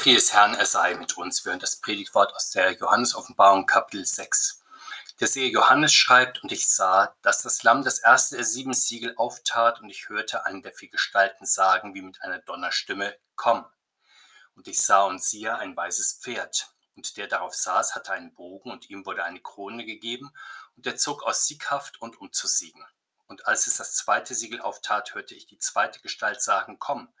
Friede des Herrn, er sei mit uns. Wir hören das Predigtwort aus der Johannes-Offenbarung, Kapitel 6. Der Seher Johannes schreibt, und ich sah, dass das Lamm das erste der sieben Siegel auftat, und ich hörte einen der vier Gestalten sagen, wie mit einer Donnerstimme, komm. Und ich sah und siehe ein weißes Pferd, und der darauf saß, hatte einen Bogen, und ihm wurde eine Krone gegeben, und er zog aus Sieghaft und um zu siegen. Und als es das zweite Siegel auftat, hörte ich die zweite Gestalt sagen, komm.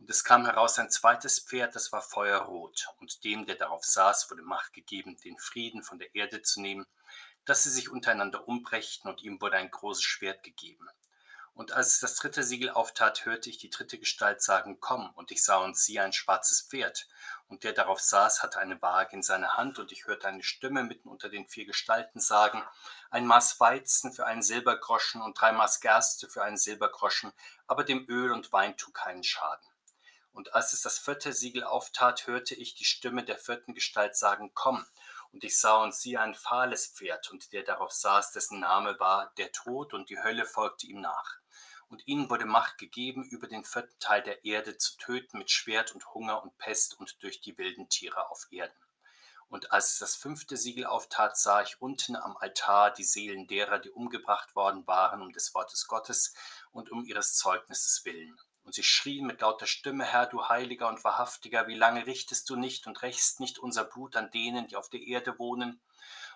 Und es kam heraus ein zweites Pferd, das war feuerrot, und dem, der darauf saß, wurde Macht gegeben, den Frieden von der Erde zu nehmen, dass sie sich untereinander umbrächten, und ihm wurde ein großes Schwert gegeben. Und als es das dritte Siegel auftat, hörte ich die dritte Gestalt sagen, komm, und ich sah und siehe ein schwarzes Pferd, und der darauf saß, hatte eine Waage in seiner Hand, und ich hörte eine Stimme mitten unter den vier Gestalten sagen, ein Maß Weizen für einen Silbergroschen und drei Maß Gerste für einen Silbergroschen, aber dem Öl und Wein tu keinen Schaden. Und als es das vierte Siegel auftat, hörte ich die Stimme der vierten Gestalt sagen, komm. Und ich sah und siehe ein fahles Pferd, und der darauf saß, dessen Name war der Tod, und die Hölle folgte ihm nach. Und ihnen wurde Macht gegeben, über den vierten Teil der Erde zu töten mit Schwert und Hunger und Pest und durch die wilden Tiere auf Erden. Und als es das fünfte Siegel auftat, sah ich unten am Altar die Seelen derer, die umgebracht worden waren um des Wortes Gottes und um ihres Zeugnisses willen. Und sie schrien mit lauter Stimme, Herr, du Heiliger und Wahrhaftiger, wie lange richtest du nicht und rächst nicht unser Blut an denen, die auf der Erde wohnen?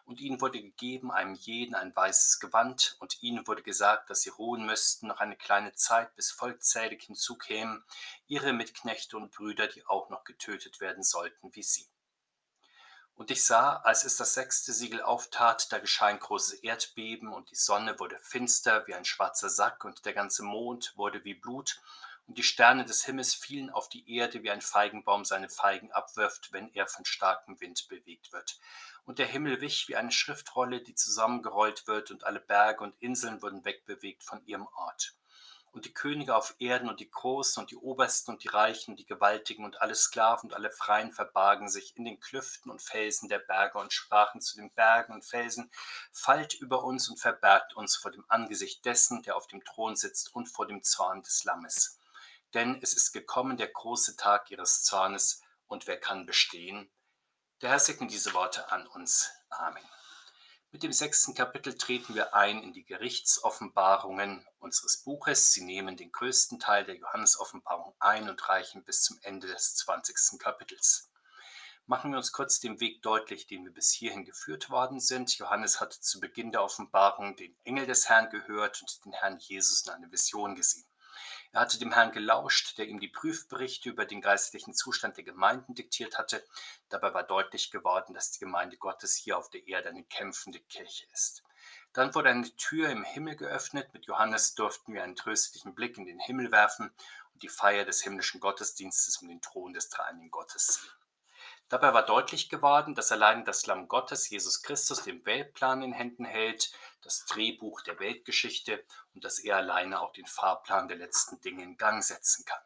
Und ihnen wurde gegeben, einem jeden ein weißes Gewand, und ihnen wurde gesagt, dass sie ruhen müssten noch eine kleine Zeit, bis vollzählig hinzukämen, ihre Mitknechte und Brüder, die auch noch getötet werden sollten wie sie. Und ich sah, als es das sechste Siegel auftat, da geschah ein großes Erdbeben, und die Sonne wurde finster wie ein schwarzer Sack, und der ganze Mond wurde wie Blut, und die Sterne des Himmels fielen auf die Erde, wie ein Feigenbaum seine Feigen abwirft, wenn er von starkem Wind bewegt wird. Und der Himmel wich wie eine Schriftrolle, die zusammengerollt wird, und alle Berge und Inseln wurden wegbewegt von ihrem Ort. Und die Könige auf Erden und die Großen und die Obersten und die Reichen und die Gewaltigen und alle Sklaven und alle Freien verbargen sich in den Klüften und Felsen der Berge und sprachen zu den Bergen und Felsen, fallt über uns und verbergt uns vor dem Angesicht dessen, der auf dem Thron sitzt und vor dem Zorn des Lammes denn es ist gekommen der große Tag ihres Zornes, und wer kann bestehen? Der Herr segne diese Worte an uns. Amen. Mit dem sechsten Kapitel treten wir ein in die Gerichtsoffenbarungen unseres Buches. Sie nehmen den größten Teil der Johannesoffenbarung ein und reichen bis zum Ende des zwanzigsten Kapitels. Machen wir uns kurz den Weg deutlich, den wir bis hierhin geführt worden sind. Johannes hat zu Beginn der Offenbarung den Engel des Herrn gehört und den Herrn Jesus in einer Vision gesehen. Er hatte dem Herrn gelauscht, der ihm die Prüfberichte über den geistlichen Zustand der Gemeinden diktiert hatte. Dabei war deutlich geworden, dass die Gemeinde Gottes hier auf der Erde eine kämpfende Kirche ist. Dann wurde eine Tür im Himmel geöffnet. Mit Johannes durften wir einen tröstlichen Blick in den Himmel werfen und die Feier des himmlischen Gottesdienstes um den Thron des dreieinigen Gottes sehen. Dabei war deutlich geworden, dass allein das Lamm Gottes, Jesus Christus, den Weltplan in Händen hält, das Drehbuch der Weltgeschichte und dass er alleine auch den Fahrplan der letzten Dinge in Gang setzen kann.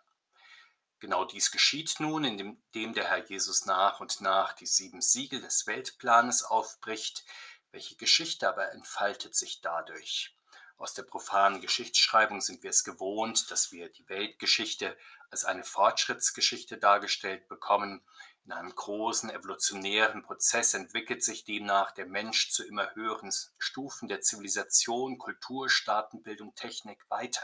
Genau dies geschieht nun, indem der Herr Jesus nach und nach die sieben Siegel des Weltplanes aufbricht. Welche Geschichte aber entfaltet sich dadurch? Aus der profanen Geschichtsschreibung sind wir es gewohnt, dass wir die Weltgeschichte als eine Fortschrittsgeschichte dargestellt bekommen, in einem großen evolutionären Prozess entwickelt sich demnach der Mensch zu immer höheren Stufen der Zivilisation, Kultur, Staatenbildung, Technik weiter.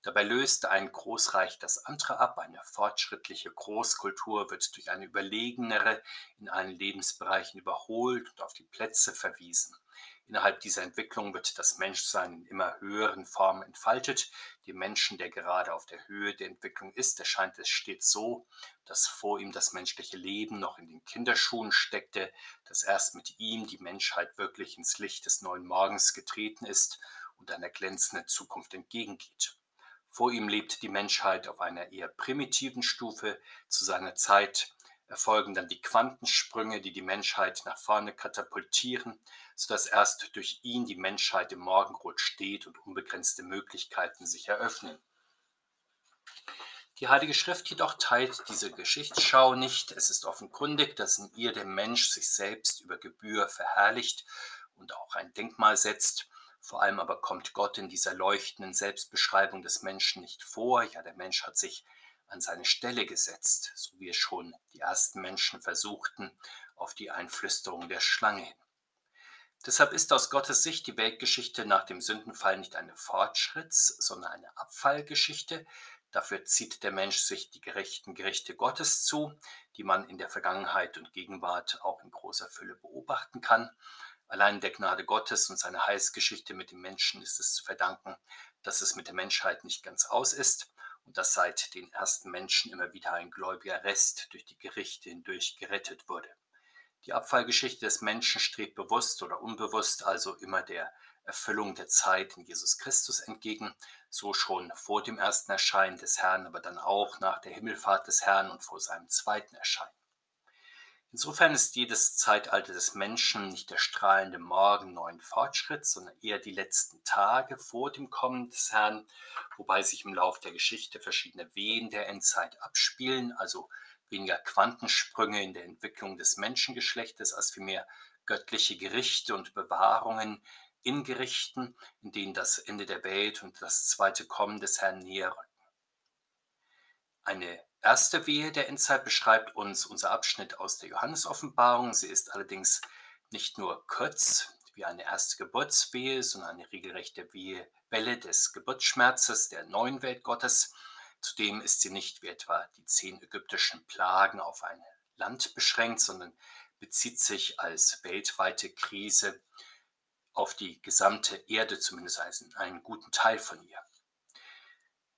Dabei löst ein Großreich das andere ab. Eine fortschrittliche Großkultur wird durch eine überlegenere in allen Lebensbereichen überholt und auf die Plätze verwiesen. Innerhalb dieser Entwicklung wird das Menschsein in immer höheren Formen entfaltet. Dem Menschen, der gerade auf der Höhe der Entwicklung ist, erscheint es stets so, dass vor ihm das menschliche Leben noch in den Kinderschuhen steckte, dass erst mit ihm die Menschheit wirklich ins Licht des neuen Morgens getreten ist und einer glänzenden Zukunft entgegengeht. Vor ihm lebt die Menschheit auf einer eher primitiven Stufe. Zu seiner Zeit erfolgen dann die Quantensprünge, die die Menschheit nach vorne katapultieren, sodass erst durch ihn die Menschheit im Morgenrot steht und unbegrenzte Möglichkeiten sich eröffnen. Die Heilige Schrift jedoch teilt diese Geschichtsschau nicht. Es ist offenkundig, dass in ihr der Mensch sich selbst über Gebühr verherrlicht und auch ein Denkmal setzt. Vor allem aber kommt Gott in dieser leuchtenden Selbstbeschreibung des Menschen nicht vor. Ja, der Mensch hat sich an seine Stelle gesetzt, so wie es schon die ersten Menschen versuchten, auf die Einflüsterung der Schlange hin. Deshalb ist aus Gottes Sicht die Weltgeschichte nach dem Sündenfall nicht eine Fortschritts-, sondern eine Abfallgeschichte. Dafür zieht der Mensch sich die gerechten Gerichte Gottes zu, die man in der Vergangenheit und Gegenwart auch in großer Fülle beobachten kann. Allein der Gnade Gottes und seiner Heilsgeschichte mit dem Menschen ist es zu verdanken, dass es mit der Menschheit nicht ganz aus ist und dass seit den ersten Menschen immer wieder ein gläubiger Rest durch die Gerichte hindurch gerettet wurde. Die Abfallgeschichte des Menschen strebt bewusst oder unbewusst also immer der Erfüllung der Zeit in Jesus Christus entgegen, so schon vor dem ersten Erscheinen des Herrn, aber dann auch nach der Himmelfahrt des Herrn und vor seinem zweiten Erscheinen. Insofern ist jedes Zeitalter des Menschen nicht der strahlende Morgen neuen Fortschritts, sondern eher die letzten Tage vor dem Kommen des Herrn, wobei sich im Lauf der Geschichte verschiedene Wehen der Endzeit abspielen, also weniger Quantensprünge in der Entwicklung des Menschengeschlechtes als vielmehr göttliche Gerichte und Bewahrungen in Gerichten, in denen das Ende der Welt und das zweite Kommen des Herrn näher rücken. Eine erste Wehe der Endzeit beschreibt uns unser Abschnitt aus der Johannesoffenbarung. Sie ist allerdings nicht nur kurz wie eine erste Geburtswehe, sondern eine regelrechte Wehe, Welle des Geburtsschmerzes der neuen Welt Gottes, Zudem ist sie nicht wie etwa die zehn ägyptischen Plagen auf ein Land beschränkt, sondern bezieht sich als weltweite Krise auf die gesamte Erde, zumindest einen guten Teil von ihr.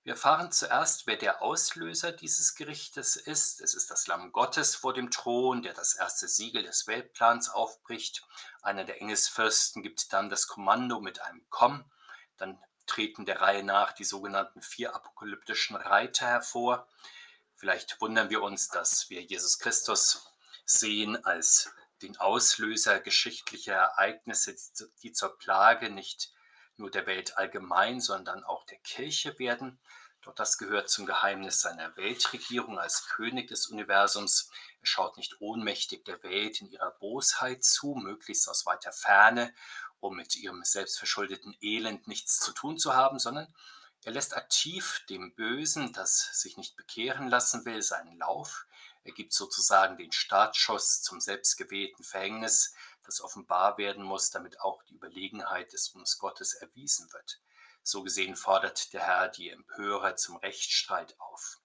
Wir erfahren zuerst, wer der Auslöser dieses Gerichtes ist. Es ist das Lamm Gottes vor dem Thron, der das erste Siegel des Weltplans aufbricht. Einer der Engelsfürsten gibt dann das Kommando mit einem Komm. Dann treten der Reihe nach die sogenannten vier apokalyptischen Reiter hervor. Vielleicht wundern wir uns, dass wir Jesus Christus sehen als den Auslöser geschichtlicher Ereignisse, die zur Plage nicht nur der Welt allgemein, sondern auch der Kirche werden. Doch das gehört zum Geheimnis seiner Weltregierung als König des Universums. Er schaut nicht ohnmächtig der Welt in ihrer Bosheit zu, möglichst aus weiter Ferne um mit ihrem selbstverschuldeten Elend nichts zu tun zu haben, sondern er lässt aktiv dem Bösen, das sich nicht bekehren lassen will, seinen Lauf. Er gibt sozusagen den Startschuss zum selbstgewählten Verhängnis, das offenbar werden muss, damit auch die Überlegenheit des uns Gottes erwiesen wird. So gesehen fordert der Herr die Empörer zum Rechtsstreit auf.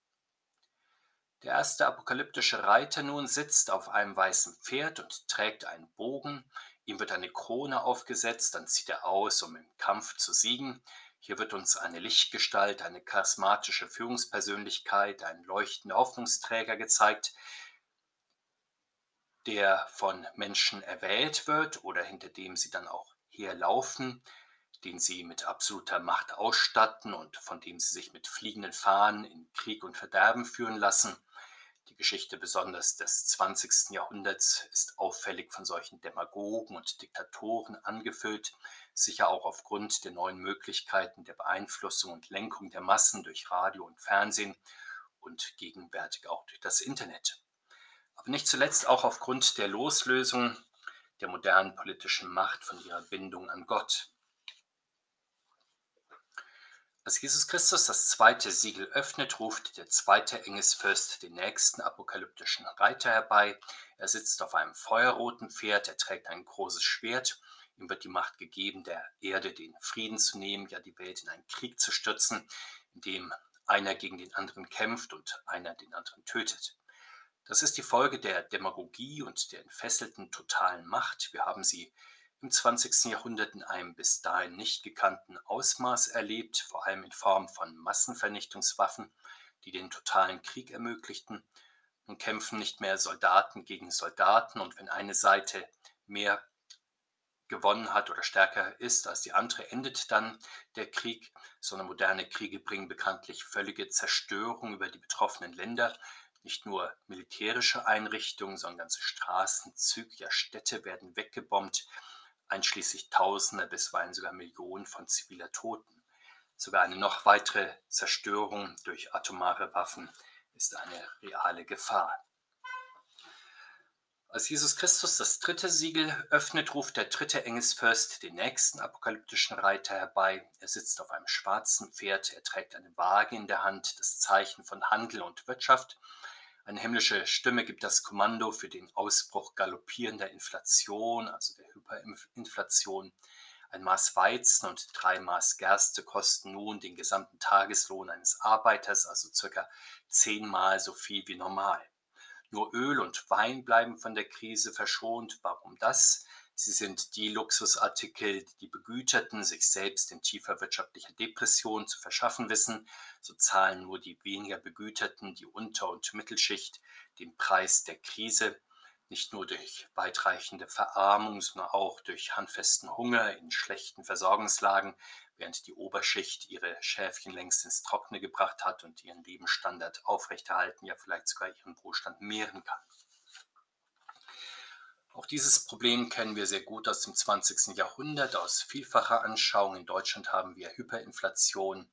Der erste apokalyptische Reiter nun sitzt auf einem weißen Pferd und trägt einen Bogen, Ihm wird eine Krone aufgesetzt, dann zieht er aus, um im Kampf zu siegen. Hier wird uns eine Lichtgestalt, eine charismatische Führungspersönlichkeit, ein leuchtender Hoffnungsträger gezeigt, der von Menschen erwählt wird oder hinter dem sie dann auch herlaufen, den sie mit absoluter Macht ausstatten und von dem sie sich mit fliegenden Fahnen in Krieg und Verderben führen lassen. Die Geschichte besonders des 20. Jahrhunderts ist auffällig von solchen Demagogen und Diktatoren angefüllt, sicher auch aufgrund der neuen Möglichkeiten der Beeinflussung und Lenkung der Massen durch Radio und Fernsehen und gegenwärtig auch durch das Internet. Aber nicht zuletzt auch aufgrund der Loslösung der modernen politischen Macht von ihrer Bindung an Gott. Als Jesus Christus das zweite Siegel öffnet, ruft der zweite Engelsfürst den nächsten apokalyptischen Reiter herbei. Er sitzt auf einem feuerroten Pferd, er trägt ein großes Schwert. Ihm wird die Macht gegeben, der Erde den Frieden zu nehmen, ja die Welt in einen Krieg zu stürzen, in dem einer gegen den anderen kämpft und einer den anderen tötet. Das ist die Folge der Demagogie und der entfesselten totalen Macht. Wir haben sie im 20. Jahrhundert in einem bis dahin nicht gekannten Ausmaß erlebt, vor allem in Form von Massenvernichtungswaffen, die den totalen Krieg ermöglichten. Nun kämpfen nicht mehr Soldaten gegen Soldaten und wenn eine Seite mehr gewonnen hat oder stärker ist als die andere, endet dann der Krieg, sondern moderne Kriege bringen bekanntlich völlige Zerstörung über die betroffenen Länder. Nicht nur militärische Einrichtungen, sondern ganze Straßen, Züge, ja Städte werden weggebombt einschließlich Tausende, bisweilen sogar Millionen von ziviler Toten. Sogar eine noch weitere Zerstörung durch atomare Waffen ist eine reale Gefahr. Als Jesus Christus das dritte Siegel öffnet, ruft der dritte Engelsfürst den nächsten apokalyptischen Reiter herbei. Er sitzt auf einem schwarzen Pferd, er trägt eine Waage in der Hand, das Zeichen von Handel und Wirtschaft. Eine himmlische Stimme gibt das Kommando für den Ausbruch galoppierender Inflation, also der Hyperinflation. Ein Maß Weizen und drei Maß Gerste kosten nun den gesamten Tageslohn eines Arbeiters, also circa zehnmal so viel wie normal. Nur Öl und Wein bleiben von der Krise verschont. Warum das? Sie sind die Luxusartikel, die die Begüterten sich selbst in tiefer wirtschaftlicher Depression zu verschaffen wissen. So zahlen nur die weniger Begüterten, die Unter- und Mittelschicht, den Preis der Krise nicht nur durch weitreichende Verarmung, sondern auch durch handfesten Hunger in schlechten Versorgungslagen, während die Oberschicht ihre Schäfchen längst ins Trockene gebracht hat und ihren Lebensstandard aufrechterhalten, ja vielleicht sogar ihren Wohlstand mehren kann. Auch dieses Problem kennen wir sehr gut aus dem 20. Jahrhundert, aus vielfacher Anschauung. In Deutschland haben wir Hyperinflation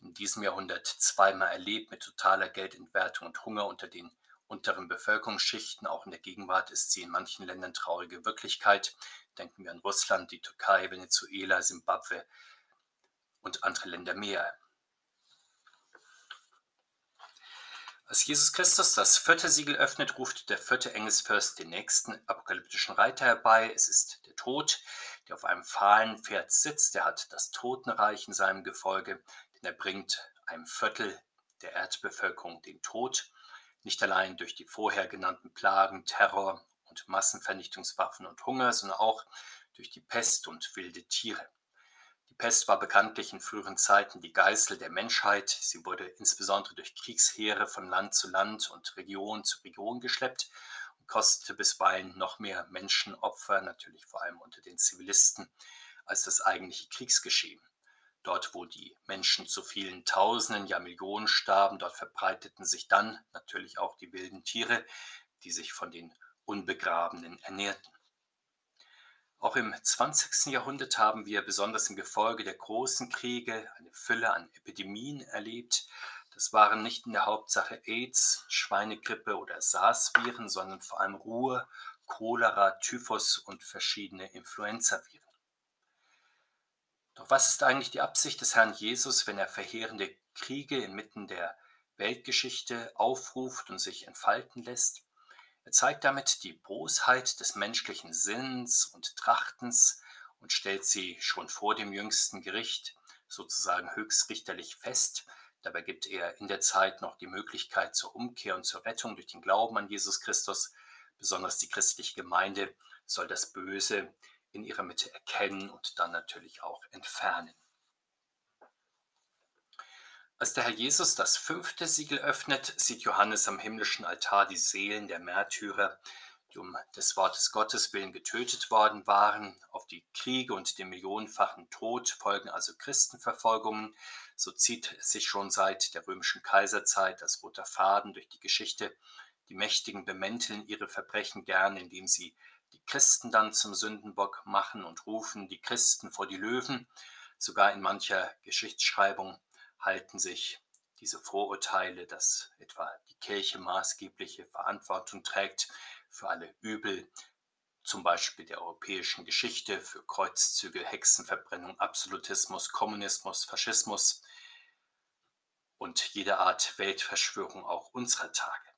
in diesem Jahrhundert zweimal erlebt mit totaler Geldentwertung und Hunger unter den unteren Bevölkerungsschichten. Auch in der Gegenwart ist sie in manchen Ländern traurige Wirklichkeit. Denken wir an Russland, die Türkei, Venezuela, Simbabwe und andere Länder mehr. Als Jesus Christus das vierte Siegel öffnet, ruft der vierte Engelsfürst den nächsten apokalyptischen Reiter herbei. Es ist der Tod, der auf einem fahlen Pferd sitzt. Er hat das Totenreich in seinem Gefolge, denn er bringt einem Viertel der Erdbevölkerung den Tod nicht allein durch die vorher genannten Plagen, Terror und Massenvernichtungswaffen und Hunger, sondern auch durch die Pest und wilde Tiere. Pest war bekanntlich in früheren Zeiten die Geißel der Menschheit. Sie wurde insbesondere durch Kriegsheere von Land zu Land und Region zu Region geschleppt und kostete bisweilen noch mehr Menschenopfer, natürlich vor allem unter den Zivilisten, als das eigentliche Kriegsgeschehen. Dort, wo die Menschen zu vielen Tausenden, ja Millionen starben, dort verbreiteten sich dann natürlich auch die wilden Tiere, die sich von den Unbegrabenen ernährten. Auch im 20. Jahrhundert haben wir besonders im Gefolge der großen Kriege eine Fülle an Epidemien erlebt. Das waren nicht in der Hauptsache AIDS, Schweinegrippe oder SARS-Viren, sondern vor allem Ruhr, Cholera, Typhus und verschiedene Influenza-Viren. Doch was ist eigentlich die Absicht des Herrn Jesus, wenn er verheerende Kriege inmitten der Weltgeschichte aufruft und sich entfalten lässt? Er zeigt damit die Bosheit des menschlichen Sinns und Trachtens und stellt sie schon vor dem jüngsten Gericht sozusagen höchstrichterlich fest. Dabei gibt er in der Zeit noch die Möglichkeit zur Umkehr und zur Rettung durch den Glauben an Jesus Christus. Besonders die christliche Gemeinde soll das Böse in ihrer Mitte erkennen und dann natürlich auch entfernen. Als der Herr Jesus das fünfte Siegel öffnet, sieht Johannes am himmlischen Altar die Seelen der Märtyrer, die um des Wortes Gottes willen getötet worden waren. Auf die Kriege und den millionenfachen Tod folgen also Christenverfolgungen. So zieht sich schon seit der römischen Kaiserzeit als roter Faden durch die Geschichte. Die Mächtigen bemänteln ihre Verbrechen gern, indem sie die Christen dann zum Sündenbock machen und rufen die Christen vor die Löwen. Sogar in mancher Geschichtsschreibung halten sich diese Vorurteile, dass etwa die Kirche maßgebliche Verantwortung trägt für alle Übel, zum Beispiel der europäischen Geschichte, für Kreuzzüge, Hexenverbrennung, Absolutismus, Kommunismus, Faschismus und jede Art Weltverschwörung auch unserer Tage.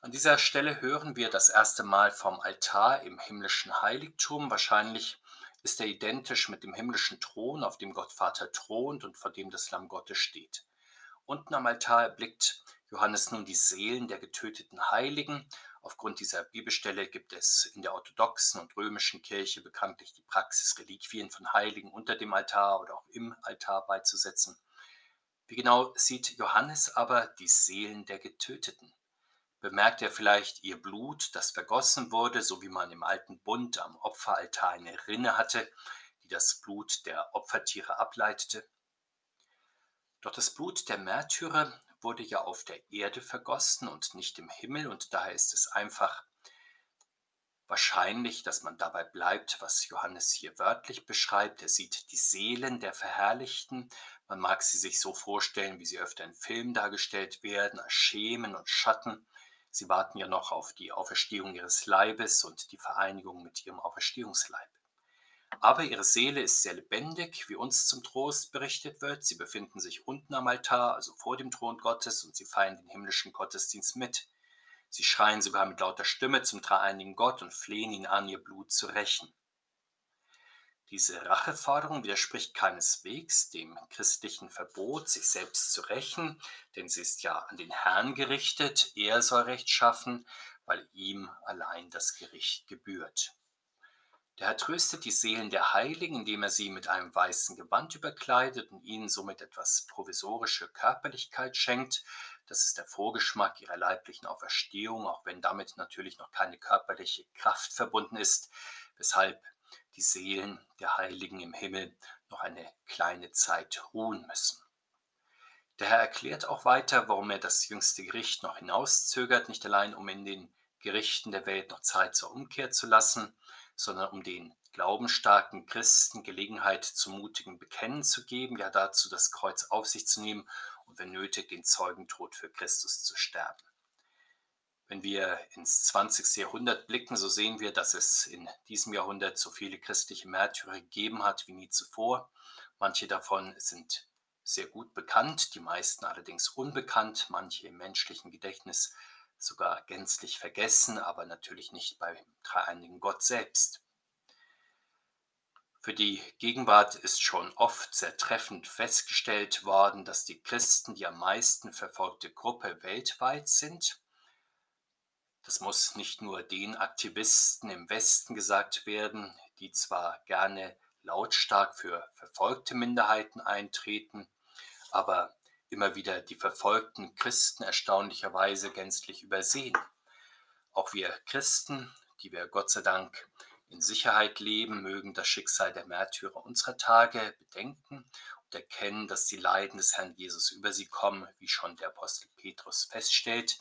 An dieser Stelle hören wir das erste Mal vom Altar im himmlischen Heiligtum. Wahrscheinlich ist er identisch mit dem himmlischen Thron, auf dem Gott Vater thront und vor dem das Lamm Gottes steht. Unten am Altar erblickt Johannes nun die Seelen der getöteten Heiligen. Aufgrund dieser Bibelstelle gibt es in der orthodoxen und römischen Kirche bekanntlich die Praxis, Reliquien von Heiligen unter dem Altar oder auch im Altar beizusetzen. Wie genau sieht Johannes aber die Seelen der Getöteten? Bemerkt er vielleicht ihr Blut, das vergossen wurde, so wie man im alten Bund am Opferaltar eine Rinne hatte, die das Blut der Opfertiere ableitete. Doch das Blut der Märtyrer wurde ja auf der Erde vergossen und nicht im Himmel, und daher ist es einfach wahrscheinlich, dass man dabei bleibt, was Johannes hier wörtlich beschreibt. Er sieht die Seelen der Verherrlichten. Man mag sie sich so vorstellen, wie sie öfter in Filmen dargestellt werden, als Schemen und Schatten Sie warten ja noch auf die Auferstehung ihres Leibes und die Vereinigung mit ihrem Auferstehungsleib. Aber ihre Seele ist sehr lebendig, wie uns zum Trost berichtet wird. Sie befinden sich unten am Altar, also vor dem Thron Gottes, und sie feiern den himmlischen Gottesdienst mit. Sie schreien sogar mit lauter Stimme zum dreieinigen Gott und flehen ihn an, ihr Blut zu rächen. Diese Racheforderung widerspricht keineswegs dem christlichen Verbot, sich selbst zu rächen, denn sie ist ja an den Herrn gerichtet, er soll Recht schaffen, weil ihm allein das Gericht gebührt. Der Herr tröstet die Seelen der Heiligen, indem er sie mit einem weißen Gewand überkleidet und ihnen somit etwas provisorische Körperlichkeit schenkt. Das ist der Vorgeschmack ihrer leiblichen Auferstehung, auch wenn damit natürlich noch keine körperliche Kraft verbunden ist, weshalb die Seelen der Heiligen im Himmel noch eine kleine Zeit ruhen müssen. Der Herr erklärt auch weiter, warum er das jüngste Gericht noch hinauszögert, nicht allein um in den Gerichten der Welt noch Zeit zur Umkehr zu lassen, sondern um den glaubensstarken Christen Gelegenheit zum mutigen Bekennen zu geben, ja dazu das Kreuz auf sich zu nehmen und wenn nötig den Zeugentod für Christus zu sterben. Wenn wir ins 20. Jahrhundert blicken, so sehen wir, dass es in diesem Jahrhundert so viele christliche Märtyrer gegeben hat wie nie zuvor. Manche davon sind sehr gut bekannt, die meisten allerdings unbekannt, manche im menschlichen Gedächtnis sogar gänzlich vergessen, aber natürlich nicht beim dreieinigen Gott selbst. Für die Gegenwart ist schon oft sehr treffend festgestellt worden, dass die Christen die am meisten verfolgte Gruppe weltweit sind. Das muss nicht nur den Aktivisten im Westen gesagt werden, die zwar gerne lautstark für verfolgte Minderheiten eintreten, aber immer wieder die verfolgten Christen erstaunlicherweise gänzlich übersehen. Auch wir Christen, die wir Gott sei Dank in Sicherheit leben, mögen das Schicksal der Märtyrer unserer Tage bedenken und erkennen, dass die Leiden des Herrn Jesus über sie kommen, wie schon der Apostel Petrus feststellt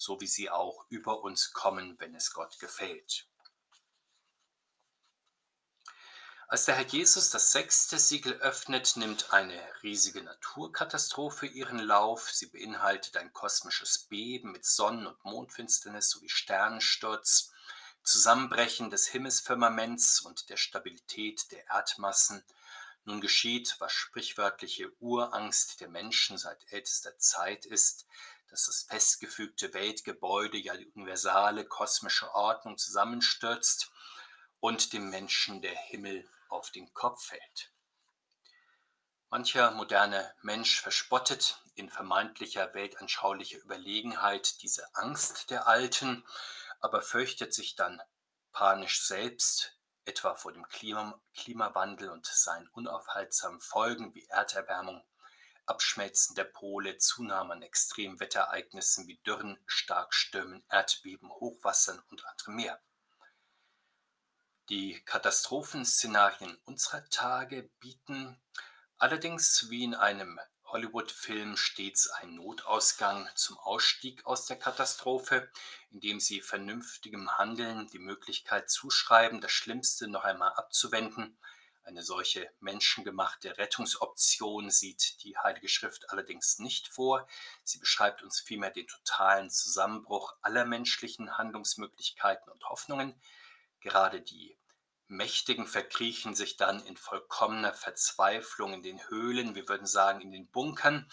so wie sie auch über uns kommen, wenn es Gott gefällt. Als der Herr Jesus das sechste Siegel öffnet, nimmt eine riesige Naturkatastrophe ihren Lauf. Sie beinhaltet ein kosmisches Beben mit Sonnen- und Mondfinsternis sowie Sternensturz, Zusammenbrechen des Himmelsfirmaments und der Stabilität der Erdmassen. Nun geschieht, was sprichwörtliche Urangst der Menschen seit ältester Zeit ist, dass das festgefügte Weltgebäude, ja die universale kosmische Ordnung zusammenstürzt und dem Menschen der Himmel auf den Kopf fällt. Mancher moderne Mensch verspottet in vermeintlicher weltanschaulicher Überlegenheit diese Angst der Alten, aber fürchtet sich dann panisch selbst, etwa vor dem Klima Klimawandel und seinen unaufhaltsamen Folgen wie Erderwärmung, Abschmelzen der Pole, Zunahme an Extremwetterereignissen wie Dürren, Starkstürmen, Erdbeben, Hochwassern und anderem mehr. Die Katastrophenszenarien unserer Tage bieten allerdings wie in einem Hollywood-Film stets einen Notausgang zum Ausstieg aus der Katastrophe, indem sie vernünftigem Handeln die Möglichkeit zuschreiben, das Schlimmste noch einmal abzuwenden eine solche menschengemachte Rettungsoption sieht die Heilige Schrift allerdings nicht vor. Sie beschreibt uns vielmehr den totalen Zusammenbruch aller menschlichen Handlungsmöglichkeiten und Hoffnungen. Gerade die Mächtigen verkriechen sich dann in vollkommener Verzweiflung in den Höhlen, wir würden sagen in den Bunkern,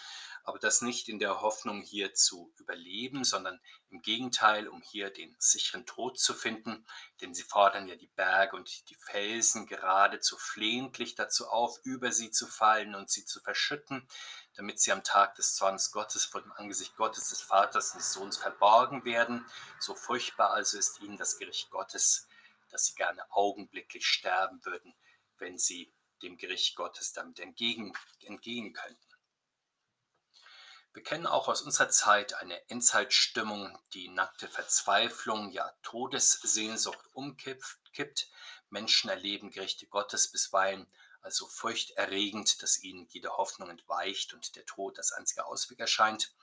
aber das nicht in der Hoffnung, hier zu überleben, sondern im Gegenteil, um hier den sicheren Tod zu finden, denn sie fordern ja die Berge und die Felsen geradezu flehentlich dazu auf, über sie zu fallen und sie zu verschütten, damit sie am Tag des Zorns Gottes vor dem Angesicht Gottes, des Vaters und des Sohns verborgen werden. So furchtbar also ist ihnen das Gericht Gottes, dass sie gerne augenblicklich sterben würden, wenn sie dem Gericht Gottes damit entgegen, entgehen könnten. Wir kennen auch aus unserer Zeit eine Endzeitstimmung, die nackte Verzweiflung, ja Todessehnsucht umkippt. Menschen erleben Gerichte Gottes bisweilen also furchterregend, dass ihnen jede Hoffnung entweicht und der Tod als einziger Ausweg erscheint.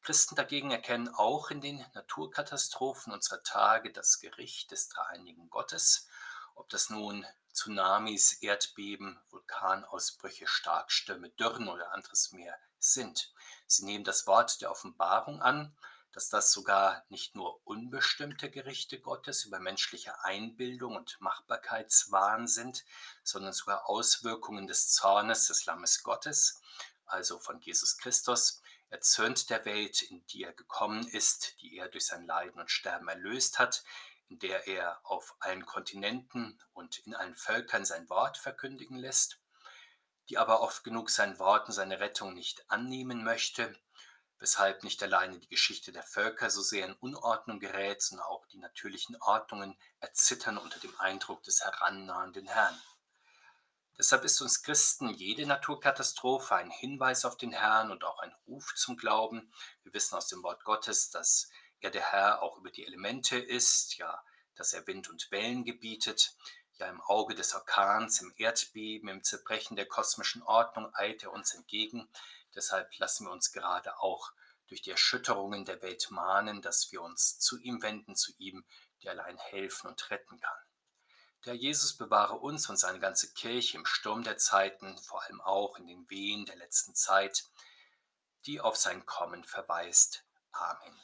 Christen dagegen erkennen auch in den Naturkatastrophen unserer Tage das Gericht des dreieinigen Gottes, ob das nun Tsunamis, Erdbeben, Vulkanausbrüche, Starkstürme, Dürren oder anderes mehr sind. Sie nehmen das Wort der Offenbarung an, dass das sogar nicht nur unbestimmte Gerichte Gottes über menschliche Einbildung und Machbarkeitswahn sind, sondern sogar Auswirkungen des Zornes des Lammes Gottes, also von Jesus Christus. Er zürnt der Welt, in die er gekommen ist, die er durch sein Leiden und Sterben erlöst hat, in der er auf allen Kontinenten und in allen Völkern sein Wort verkündigen lässt, die aber oft genug sein Wort und seine Rettung nicht annehmen möchte weshalb nicht alleine die Geschichte der Völker so sehr in Unordnung gerät, sondern auch die natürlichen Ordnungen erzittern unter dem Eindruck des herannahenden Herrn. Deshalb ist uns Christen jede Naturkatastrophe ein Hinweis auf den Herrn und auch ein Ruf zum Glauben. Wir wissen aus dem Wort Gottes, dass er der Herr auch über die Elemente ist, ja, dass er Wind und Wellen gebietet, ja im Auge des Orkans, im Erdbeben, im Zerbrechen der kosmischen Ordnung eilt er uns entgegen. Deshalb lassen wir uns gerade auch durch die Erschütterungen der Welt mahnen, dass wir uns zu ihm wenden, zu ihm, der allein helfen und retten kann. Der Jesus bewahre uns und seine ganze Kirche im Sturm der Zeiten, vor allem auch in den Wehen der letzten Zeit, die auf sein Kommen verweist. Amen.